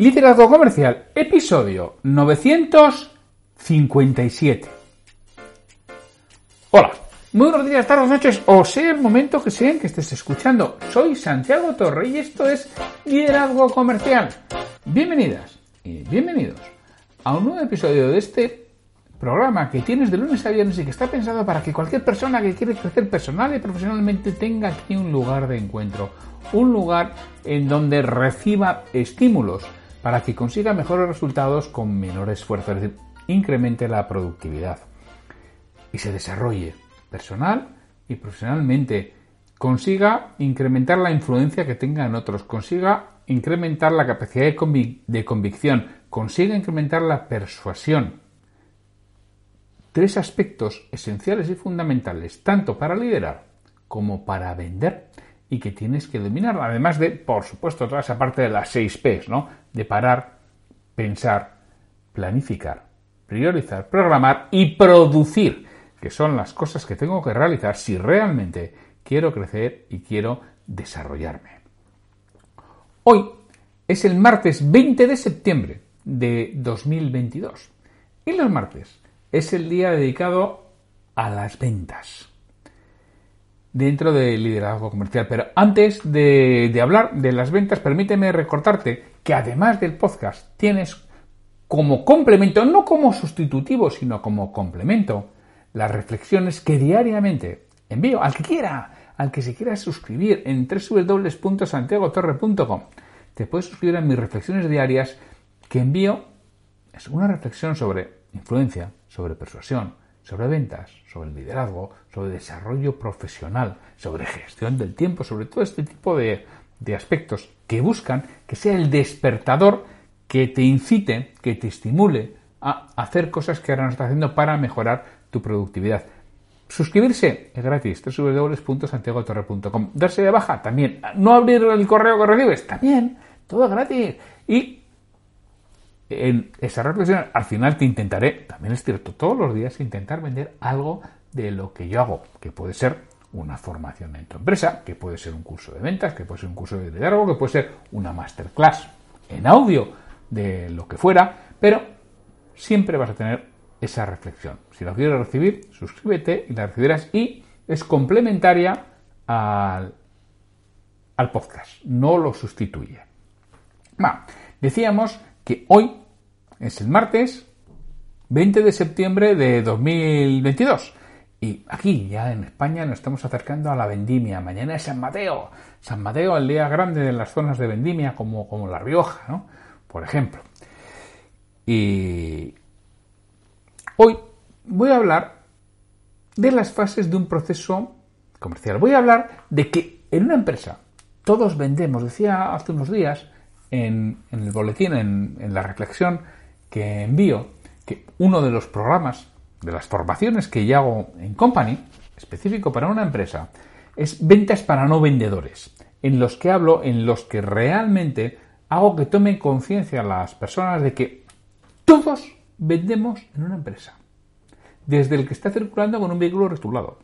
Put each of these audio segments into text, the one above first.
Liderazgo Comercial, episodio 957. Hola, muy buenos días, tardes, noches, o sea el momento que sea en que estés escuchando. Soy Santiago Torre y esto es Liderazgo Comercial. Bienvenidas y bienvenidos a un nuevo episodio de este programa que tienes de lunes a viernes y que está pensado para que cualquier persona que quiere crecer personal y profesionalmente tenga aquí un lugar de encuentro, un lugar en donde reciba estímulos para que consiga mejores resultados con menor esfuerzo, es decir, incremente la productividad y se desarrolle personal y profesionalmente, consiga incrementar la influencia que tenga en otros, consiga incrementar la capacidad de, de convicción, consiga incrementar la persuasión. Tres aspectos esenciales y fundamentales, tanto para liderar como para vender y que tienes que dominar, además de, por supuesto, toda esa parte de las seis P's, ¿no? De parar, pensar, planificar, priorizar, programar y producir, que son las cosas que tengo que realizar si realmente quiero crecer y quiero desarrollarme. Hoy es el martes 20 de septiembre de 2022 y los martes es el día dedicado a las ventas dentro del liderazgo comercial. Pero antes de, hablar de las ventas, permíteme recordarte que además del podcast tienes como complemento, no como sustitutivo, sino como complemento, las reflexiones que diariamente envío al que quiera, al que se quiera suscribir en www.santiagotorre.com. Te puedes suscribir a mis reflexiones diarias que envío. Es una reflexión sobre influencia, sobre persuasión, sobre ventas, sobre liderazgo, sobre desarrollo profesional, sobre gestión del tiempo, sobre todo este tipo de, de aspectos que buscan que sea el despertador que te incite, que te estimule a hacer cosas que ahora no estás haciendo para mejorar tu productividad. Suscribirse es gratis, www.santiagotorre.com. Darse de baja también. No abrir el correo que recibes también. Todo gratis. Y en esa reflexión al final te intentaré, también es cierto, todos los días intentar vender algo de lo que yo hago, que puede ser una formación en tu empresa, que puede ser un curso de ventas, que puede ser un curso de liderazgo, que puede ser una masterclass en audio de lo que fuera, pero siempre vas a tener esa reflexión. Si la quieres recibir, suscríbete y la recibirás y es complementaria al, al podcast, no lo sustituye. Va, decíamos que hoy es el martes 20 de septiembre de 2022. Y aquí, ya en España, nos estamos acercando a la vendimia. Mañana es San Mateo. San Mateo, el día grande de las zonas de vendimia, como, como La Rioja, ¿no? Por ejemplo. Y hoy voy a hablar de las fases de un proceso comercial. Voy a hablar de que en una empresa todos vendemos. Decía hace unos días en, el boletín, en, la reflexión que envío, que uno de los programas, de las formaciones que yo hago en Company, específico para una empresa, es ventas para no vendedores, en los que hablo, en los que realmente hago que tomen conciencia las personas de que todos vendemos en una empresa. Desde el que está circulando con un vehículo rotulado,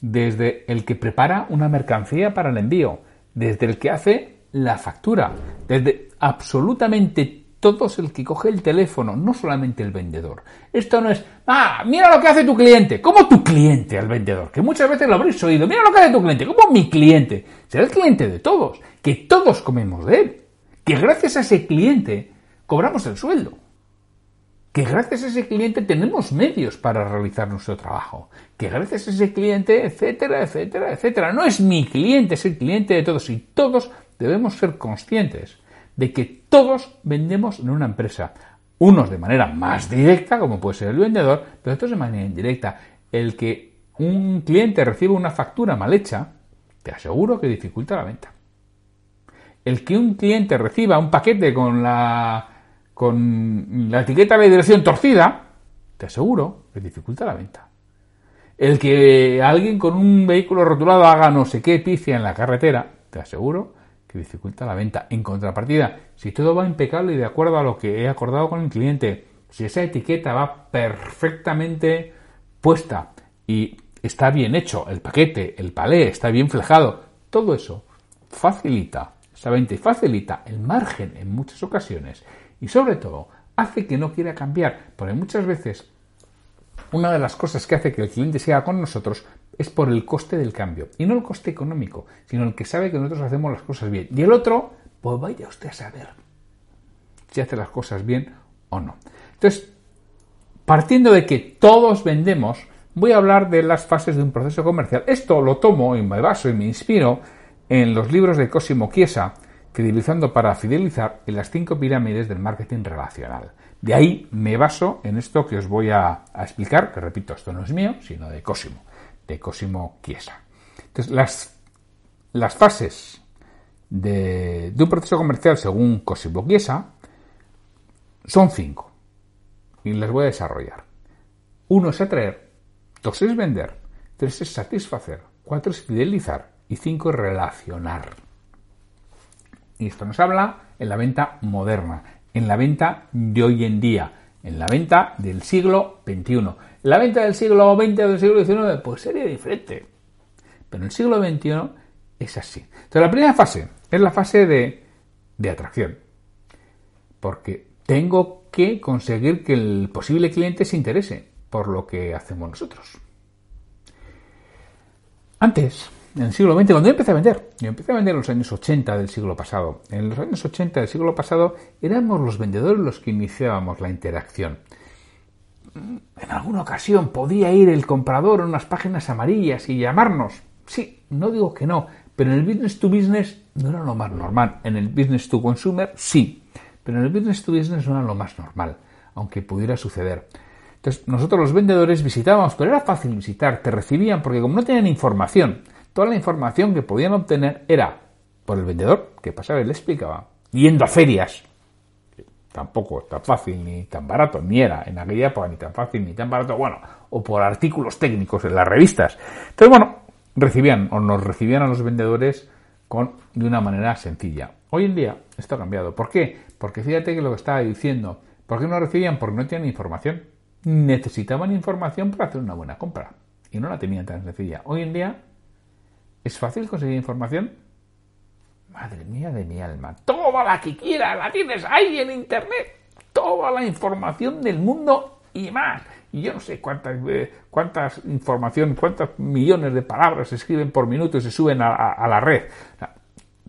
desde el que prepara una mercancía para el envío, desde el que hace la factura, desde absolutamente todos el que coge el teléfono, no solamente el vendedor. Esto no es, ah, mira lo que hace tu cliente. ¿Cómo tu cliente al vendedor? Que muchas veces lo habréis oído. Mira lo que hace tu cliente. ¿Cómo mi cliente? Será el cliente de todos. Que todos comemos de él. Que gracias a ese cliente cobramos el sueldo. Que gracias a ese cliente tenemos medios para realizar nuestro trabajo. Que gracias a ese cliente, etcétera, etcétera, etcétera. No es mi cliente, es el cliente de todos. Y todos debemos ser conscientes de que todos vendemos en una empresa. Unos de manera más directa, como puede ser el vendedor, pero otros de manera indirecta. El que un cliente reciba una factura mal hecha, te aseguro que dificulta la venta. el que un cliente reciba un paquete con la, con la etiqueta de dirección torcida, te aseguro que dificulta la venta. El que alguien con un vehículo rotulado haga no sé qué picia en la carretera, te aseguro dificulta la venta. En contrapartida, si todo va impecable y de acuerdo a lo que he acordado con el cliente, si esa etiqueta va perfectamente puesta y está bien hecho, el paquete, el palé está bien flejado, todo eso facilita esa venta y facilita el margen en muchas ocasiones y sobre todo hace que no quiera cambiar, porque muchas veces una de las cosas que hace que el cliente siga con nosotros es por el coste del cambio. Y no el coste económico, sino el que sabe que nosotros hacemos las cosas bien. Y el otro, pues vaya usted a saber si hace las cosas bien o no. Entonces, partiendo de que todos vendemos, voy a hablar de las fases de un proceso comercial. Esto lo tomo y me baso y me inspiro en los libros de Cosimo Chiesa, Fidelizando para fidelizar en las cinco pirámides del marketing relacional. De ahí me baso en esto que os voy a, explicar, que repito, esto no es mío, sino de Cosimo, de Cosimo Chiesa. Entonces, las, las fases de, un proceso comercial según Cosimo Chiesa son cinco y las voy a desarrollar. Uno es atraer, dos es vender, tres es satisfacer, cuatro es fidelizar y cinco es relacionar. Y esto nos habla en la venta moderna, en la venta de hoy en día, en la venta del siglo XXI. La venta del siglo XX o del siglo XIX pues sería diferente. Pero en el siglo XXI es así. Entonces la primera fase es la fase de, de atracción. Porque tengo que conseguir que el posible cliente se interese por lo que hacemos nosotros. Antes, en el siglo XX, cuando yo empecé a vender, yo empecé a vender en los años 80 del siglo pasado. En los años 80 del siglo pasado éramos los vendedores los que iniciábamos la interacción. En alguna ocasión podía ir el comprador a unas páginas amarillas y llamarnos. Sí, no digo que no, pero en el business to business no era lo más normal. En el business to consumer sí, pero en el business to business no era lo más normal, aunque pudiera suceder. Entonces, nosotros los vendedores visitábamos, pero era fácil visitar, te recibían porque como no tenían información, toda la información que podían obtener era por el vendedor, que pasaba y le explicaba, yendo a ferias. Tampoco tan fácil ni tan barato, ni era en aquella época ni tan fácil ni tan barato, bueno, o por artículos técnicos en las revistas. Entonces, bueno, recibían o nos recibían a los vendedores con, de una manera sencilla. Hoy en día esto ha cambiado. ¿Por qué? Porque fíjate que lo que estaba diciendo, ¿por qué no recibían? Porque no tenían información. Necesitaban información para hacer una buena compra. Y no la tenían tan sencilla. Hoy en día ¿Es fácil conseguir información? Madre mía de mi alma. Toda la que quieras, la tienes ahí en Internet. Toda la información del mundo y más. Y yo no sé cuántas, eh, cuántas información, cuántos millones de palabras se escriben por minuto y se suben a, la red.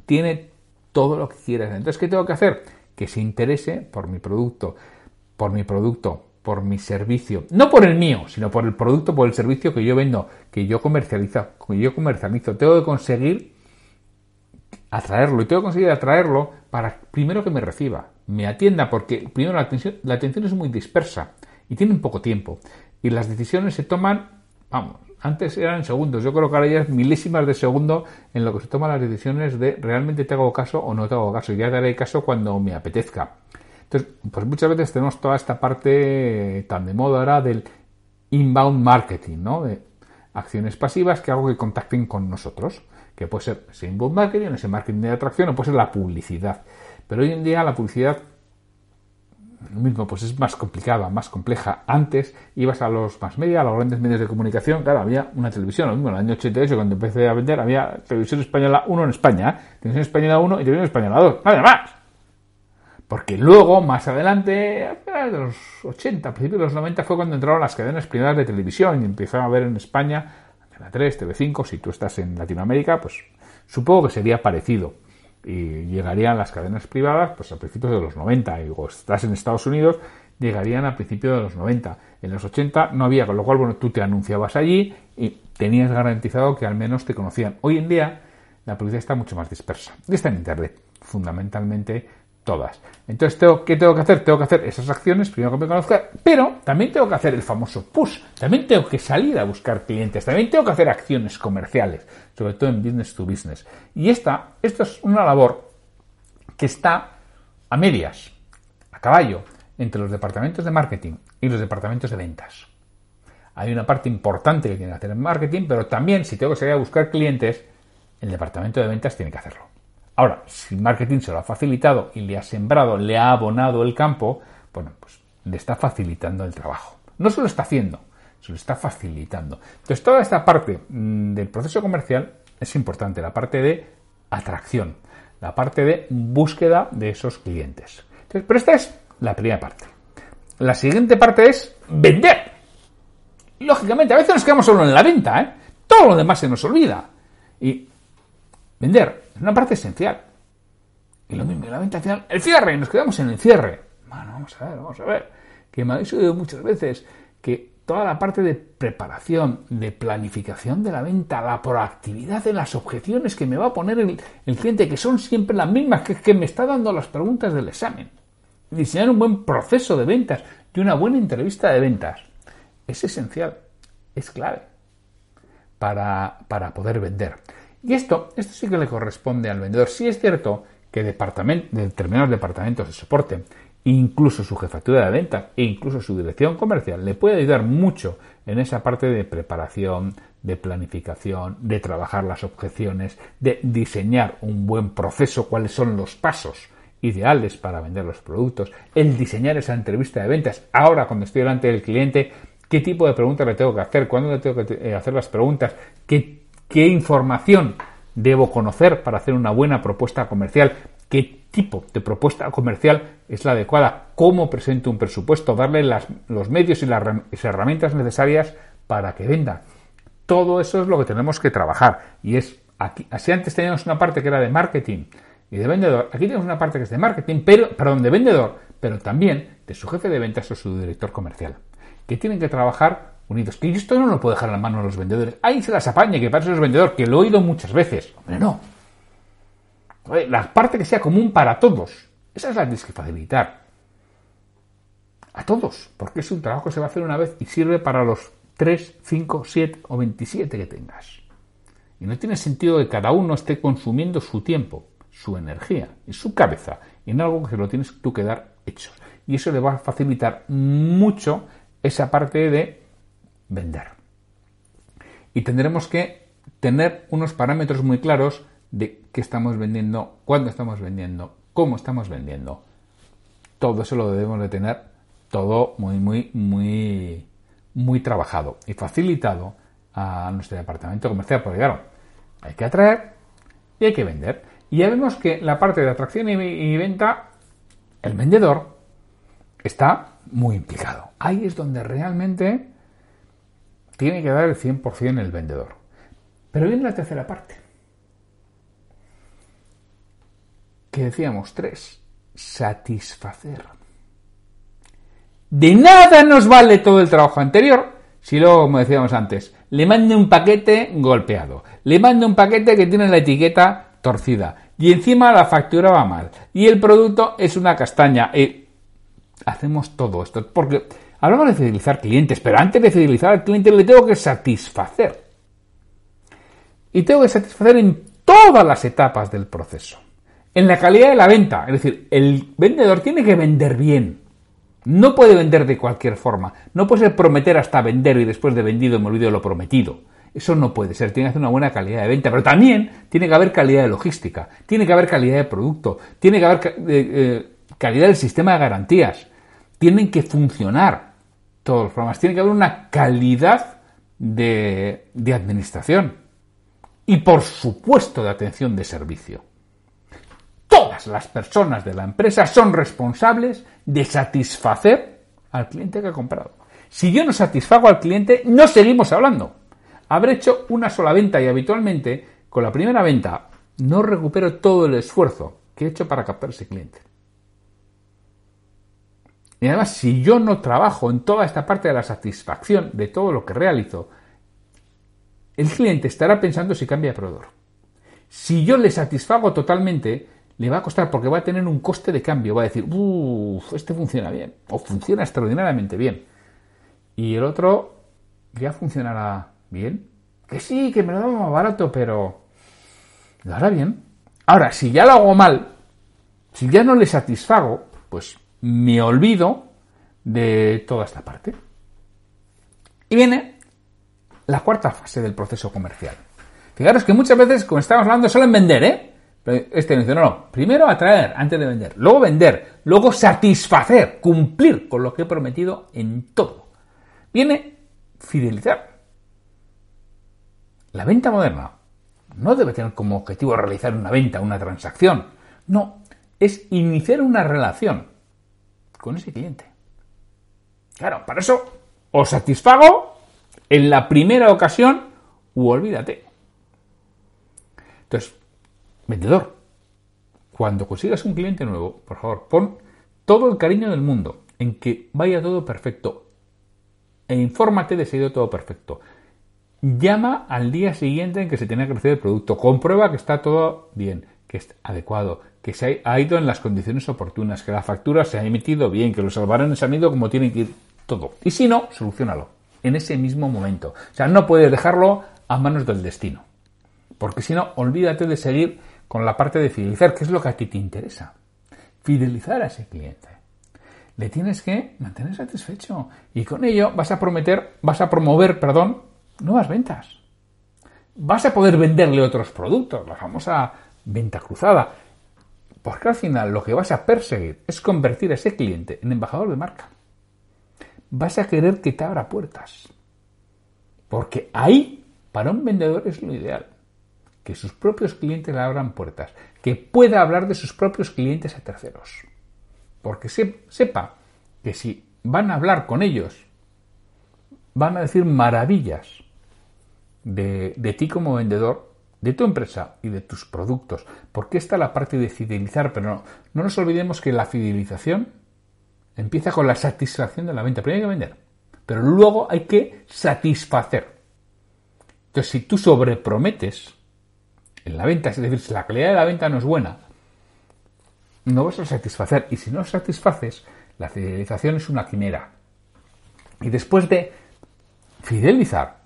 tiene todo lo que quieras. Entonces, ¿qué tengo que hacer? Que se interese por mi producto, por mi producto, por mi servicio, no por el mío, sino por el producto, por el servicio que yo vendo, que yo comercializo, que yo comercializo. Tengo que conseguir atraerlo y tengo que conseguir atraerlo para primero que me reciba, me atienda, porque primero la atención, la atención es muy dispersa y tiene poco tiempo y las decisiones se toman, vamos, antes eran segundos, yo creo que ahora ya es milésimas de segundo en lo que se toman las decisiones de realmente te hago caso o no te hago caso, ya daré caso cuando me apetezca. Entonces, pues muchas veces tenemos toda esta parte tan de moda ahora del inbound marketing, ¿no? De acciones pasivas que hago que contacten con nosotros, que puede ser ese inbound marketing, ese marketing de atracción o puede ser la publicidad. Pero hoy en día la publicidad lo mismo, pues es más complicada, más compleja. Antes ibas a los más media, a los grandes medios de comunicación, claro, había una televisión, lo mismo, en el año 88 cuando empecé a vender había televisión española 1 en España, ¿eh? televisión española 1 y televisión española 2, nada más. Porque luego, más adelante, a los 80, a principios de los 90, fue cuando entraron las cadenas privadas de televisión y empezaron a ver en España, Antena 3, TV5, si tú estás en Latinoamérica, pues supongo que sería parecido. Y llegarían las cadenas privadas pues a principios de los 90, y o estás en Estados Unidos, llegarían a principios de los 90. En los 80 no había, con lo cual, bueno, tú te anunciabas allí y tenías garantizado que al menos te conocían. Hoy en día, la publicidad está mucho más dispersa. Y está en Internet, fundamentalmente todas. Entonces, ¿qué tengo que hacer? Tengo que hacer esas acciones, primero que me conozca, pero también tengo que hacer el famoso push, también tengo que salir a buscar clientes, también tengo que hacer acciones comerciales, sobre todo en business to business. Y esta, esto es una labor que está a medias, a caballo, entre los departamentos de marketing y los departamentos de ventas. Hay una parte importante que tiene que hacer en marketing, pero también si tengo que salir a buscar clientes, el departamento de ventas tiene que hacerlo. Ahora, si marketing se lo ha facilitado y le ha sembrado, le ha abonado el campo, bueno, pues le está facilitando el trabajo. No se lo está haciendo, se lo está facilitando. Entonces, toda esta parte mm, del proceso comercial es importante, la parte de atracción, la parte de búsqueda de esos clientes. pero esta es la primera parte. La siguiente parte es vender. Lógicamente, a veces nos quedamos solo en la venta, ¿eh? Todo lo demás se nos olvida. Y vender es una parte esencial. Y lo mismo, la venta final, el cierre, nos quedamos en el cierre. Bueno, vamos a ver, vamos a ver. Que me habéis oído muchas veces que toda la parte de preparación, de planificación de la venta, la proactividad de las objeciones que me va a poner el, cliente, que son siempre las mismas que, que me está dando las preguntas del examen. Diseñar un buen proceso de ventas y una buena entrevista de ventas es esencial, es clave para, para poder vender. Y esto, esto sí que le corresponde al vendedor. Sí es cierto que determinados departamentos de soporte incluso su jefatura de venta e incluso su dirección comercial le puede ayudar mucho en esa parte de preparación, de planificación, de trabajar las objeciones, de diseñar un buen proceso, cuáles son los pasos ideales para vender los productos, el diseñar esa entrevista de ventas. Ahora, cuando estoy delante del cliente, qué tipo de preguntas le tengo que hacer, cuándo le tengo que eh, hacer las preguntas, qué, qué información debo conocer para hacer una buena propuesta comercial, qué tipo de propuesta comercial es la adecuada, cómo presento un presupuesto, darle los medios y las herramientas necesarias para que venda. Todo eso es lo que tenemos que trabajar. Y es aquí, así antes teníamos una parte que era de marketing y de vendedor, aquí tenemos una parte que es de marketing, pero, perdón, de vendedor, pero también de su jefe de ventas o su director comercial, que tienen que trabajar unidos. Que esto no lo puedo dejar en la mano a los vendedores. Ahí se las apañe, que para eso es vendedor, que lo he oído muchas veces. Hombre, no. La parte que sea común para todos. Esa es la que tienes que facilitar. A todos. Porque es un trabajo que se va a hacer una vez y sirve para los 3, 5, 7 o 27 que tengas. Y no tiene sentido que cada uno esté consumiendo su tiempo, su energía y su cabeza en algo que lo tienes tú que dar hecho. Y eso le va a facilitar mucho esa parte de vender. Y tendremos que tener unos parámetros muy claros de qué estamos vendiendo, cuándo estamos vendiendo, cómo estamos vendiendo. Todo eso lo debemos de tener todo muy, muy, muy, muy trabajado y facilitado a nuestro departamento comercial, porque claro, hay que atraer y hay que vender. Y ya vemos que la parte de atracción y venta, el vendedor está muy implicado. Ahí es donde realmente tiene que dar el 100% el vendedor. Pero viene la tercera parte. que decíamos tres, satisfacer. De nada nos vale todo el trabajo anterior si luego, como decíamos antes, le mande un paquete golpeado, le mande un paquete que tiene la etiqueta torcida y encima la factura va mal y el producto es una castaña. Y hacemos todo esto porque hablamos de fidelizar clientes, pero antes de fidelizar al cliente le tengo que satisfacer. Y tengo que satisfacer en todas las etapas del proceso en la calidad de la venta. Es decir, el vendedor tiene que vender bien. No puede vender de cualquier forma. No puede ser prometer hasta vender y después de vendido me olvido lo prometido. Eso no puede ser. Tiene que hacer una buena calidad de venta. Pero también tiene que haber calidad de logística. Tiene que haber calidad de producto. Tiene que haber eh, eh, calidad del sistema de garantías. Tienen que funcionar todos los programas. Tiene que haber una calidad de administración. Y por supuesto de atención de servicio todas las personas de la empresa son responsables de satisfacer al cliente que ha comprado. Si yo no satisfago al cliente, no seguimos hablando. Habré hecho una sola venta y habitualmente con la primera venta no recupero todo el esfuerzo que he hecho para captar ese cliente. Y además, si yo no trabajo en toda esta parte de la satisfacción de todo lo que realizo, el cliente estará pensando si cambia de proveedor. Si yo le satisfago totalmente, le va a costar porque va a tener un coste de cambio. Va a decir, uff, este funciona bien, o funciona extraordinariamente bien. Y el otro ya funcionará bien. Que sí, que me lo da más barato, pero lo hará bien. Ahora, si ya lo hago mal, Si ya no le satisfago, pues me olvido de toda esta parte. Y viene la cuarta fase del proceso comercial. Fijaros que muchas veces, como estamos hablando, solo en vender, ¿eh? este dice, no, no, primero atraer antes de vender, luego vender, luego satisfacer, cumplir con lo que he prometido en todo. Viene fidelizar. La venta moderna no debe tener como objetivo realizar una venta, una transacción. No, es iniciar una relación con ese cliente. Claro, para eso o satisfago en la primera ocasión u olvídate. Entonces, vendedor, cuando consigas un cliente nuevo, por favor, pon todo el cariño del mundo en que vaya todo perfecto e infórmate de si ha ido todo perfecto. Llama al día siguiente en que se tiene que recibir el producto. Comprueba que está todo bien, que es adecuado, que se ha ido en las condiciones oportunas, que la factura se ha emitido bien, que los albarenes han ido como tienen que ir todo. Y si no, solucionalo en ese mismo momento. O sea, no puedes dejarlo a manos del destino. Porque si no, olvídate de seguir con la parte de fidelizar, que es lo que a ti te interesa. Fidelizar a ese cliente. Le tienes que mantener satisfecho y con ello vas a prometer, vas a promover, perdón, nuevas ventas. Vas a poder venderle otros productos, la famosa venta cruzada. Porque al final lo que vas a perseguir es convertir a ese cliente en embajador de marca. Vas a querer que te abra puertas. Porque ahí, para un vendedor es lo ideal. Que sus propios clientes le abran puertas. Que pueda hablar de sus propios clientes a terceros. Porque sepa que si van a hablar con ellos, van a decir maravillas de, ti como vendedor, de tu empresa y de tus productos. Porque está la parte de fidelizar, pero no, no nos olvidemos que la fidelización empieza con la satisfacción de la venta. Primero hay que vender, pero luego hay que satisfacer. Entonces, si tú sobreprometes en la venta, es decir, si la calidad de la venta no es buena, no vas a satisfacer. Y si no satisfaces, la fidelización es una quimera. Y después de fidelizar,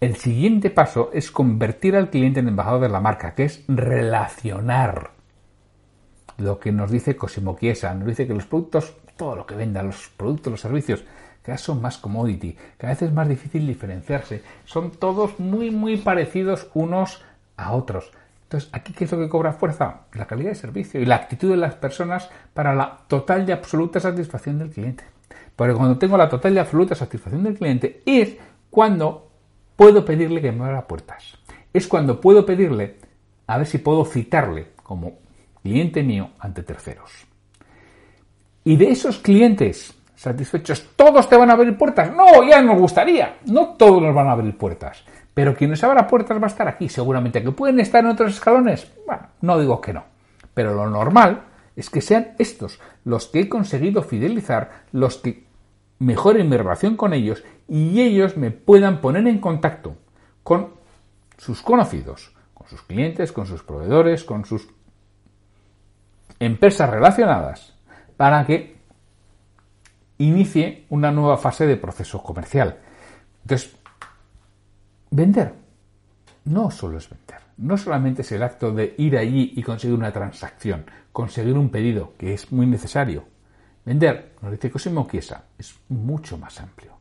el siguiente paso es convertir al cliente en embajador de la marca, que es relacionar. Lo que nos dice Cosimo Chiesa, nos dice que los productos, todo lo que venda, los productos, los servicios, cada vez son más commodity, cada vez es más difícil diferenciarse, son todos muy, muy parecidos unos a otros. Entonces, ¿aquí qué es lo que cobra fuerza? La calidad de servicio y la actitud de las personas para la total y absoluta satisfacción del cliente. Porque cuando tengo la total y absoluta satisfacción del cliente es cuando puedo pedirle que me abra puertas. Es cuando puedo pedirle a ver si puedo citarle como cliente mío ante terceros. Y de esos clientes satisfechos, ¿todos te van a abrir puertas? No, ya nos gustaría. No todos nos van a abrir puertas. Pero quien nos abra puertas va a estar aquí, seguramente. ¿Que pueden estar en otros escalones? Bueno, no digo que no. Pero lo normal es que sean estos los que he conseguido fidelizar, los que mejoren mi relación con ellos y ellos me puedan poner en contacto con sus conocidos, con sus clientes, con sus proveedores, con sus empresas relacionadas, para que inicie una nueva fase de proceso comercial. Entonces, vender no solo es vender, no solamente es el acto de ir allí y conseguir una transacción, conseguir un pedido, que es muy necesario. Vender, nos dice Cosimo Chiesa, es mucho más amplio.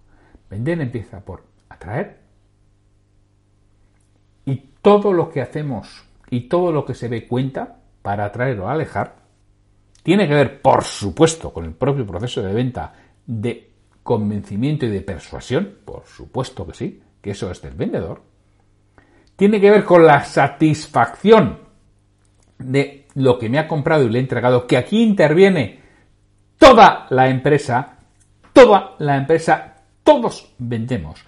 Vender empieza por atraer y todo lo que hacemos y todo lo que se ve cuenta para atraer o alejar tiene que ver, por supuesto, con el propio proceso de venta de convencimiento y de persuasión, por supuesto que sí, que eso es del vendedor. Tiene que ver con la satisfacción de lo que me ha comprado y le he entregado, que aquí interviene toda la empresa, toda la empresa todos vendemos,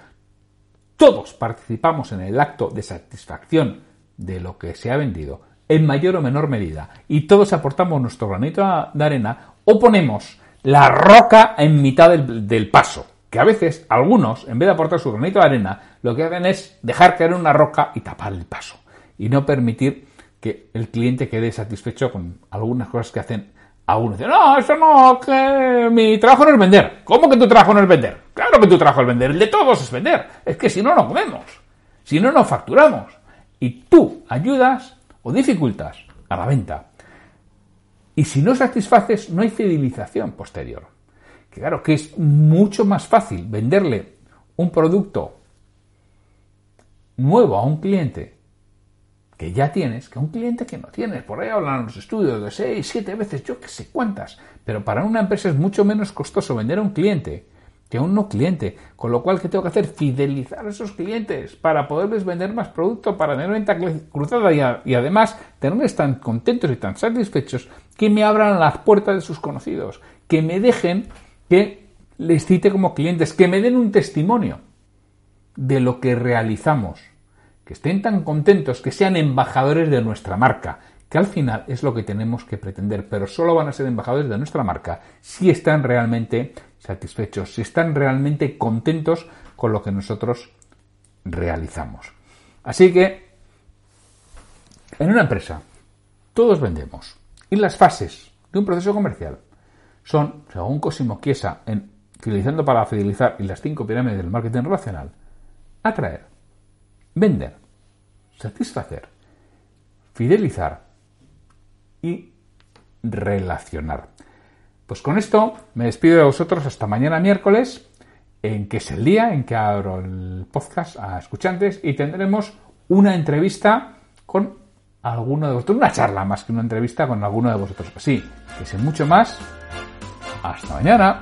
todos participamos en el acto de satisfacción de lo que se ha vendido, en mayor o menor medida, y todos aportamos nuestro granito de arena o ponemos la roca en mitad del, paso, que a veces algunos, en vez de aportar su granito de arena, lo que hacen es dejar caer una roca y tapar el paso, y no permitir que el cliente quede satisfecho con algunas cosas que hacen a uno dice, no, eso no, que mi trabajo no es vender. ¿Cómo que tu trabajo no es vender? Claro que tu trabajo es vender, el de todos es vender. Es que si no, no comemos. Si no, no facturamos. Y tú ayudas o dificultas a la venta. Y si no satisfaces, no hay fidelización posterior. Claro, que es mucho más fácil venderle un producto nuevo a un cliente que ya tienes que un cliente que no tienes. Por ahí hablan los estudios de 6, 7 veces, yo que sé cuántas. Pero para una empresa es mucho menos costoso vender a un cliente que a un no cliente. Con lo cual, ¿qué tengo que hacer? Fidelizar a esos clientes para poderles vender más producto, para tener venta cruzada y, y además tenerles tan contentos y tan satisfechos que me abran las puertas de sus conocidos, que me dejen que les cite como clientes, que me den un testimonio de lo que realizamos que estén tan contentos, que sean embajadores de nuestra marca, que al final es lo que tenemos que pretender, pero solo van a ser embajadores de nuestra marca si están realmente satisfechos, si están realmente contentos con lo que nosotros realizamos. Así que, en una empresa, todos vendemos. Y las fases de un proceso comercial son, según Cosimo Chiesa, en para Fidelizar y las cinco pirámides del marketing relacional, atraer, vender, satisfacer, fidelizar y relacionar. Pues con esto me despido de vosotros hasta mañana miércoles, en que es el día en que abro el podcast a escuchantes y tendremos una entrevista con alguno de vosotros, una charla más que una entrevista con alguno de vosotros. Así que sin mucho más, hasta mañana.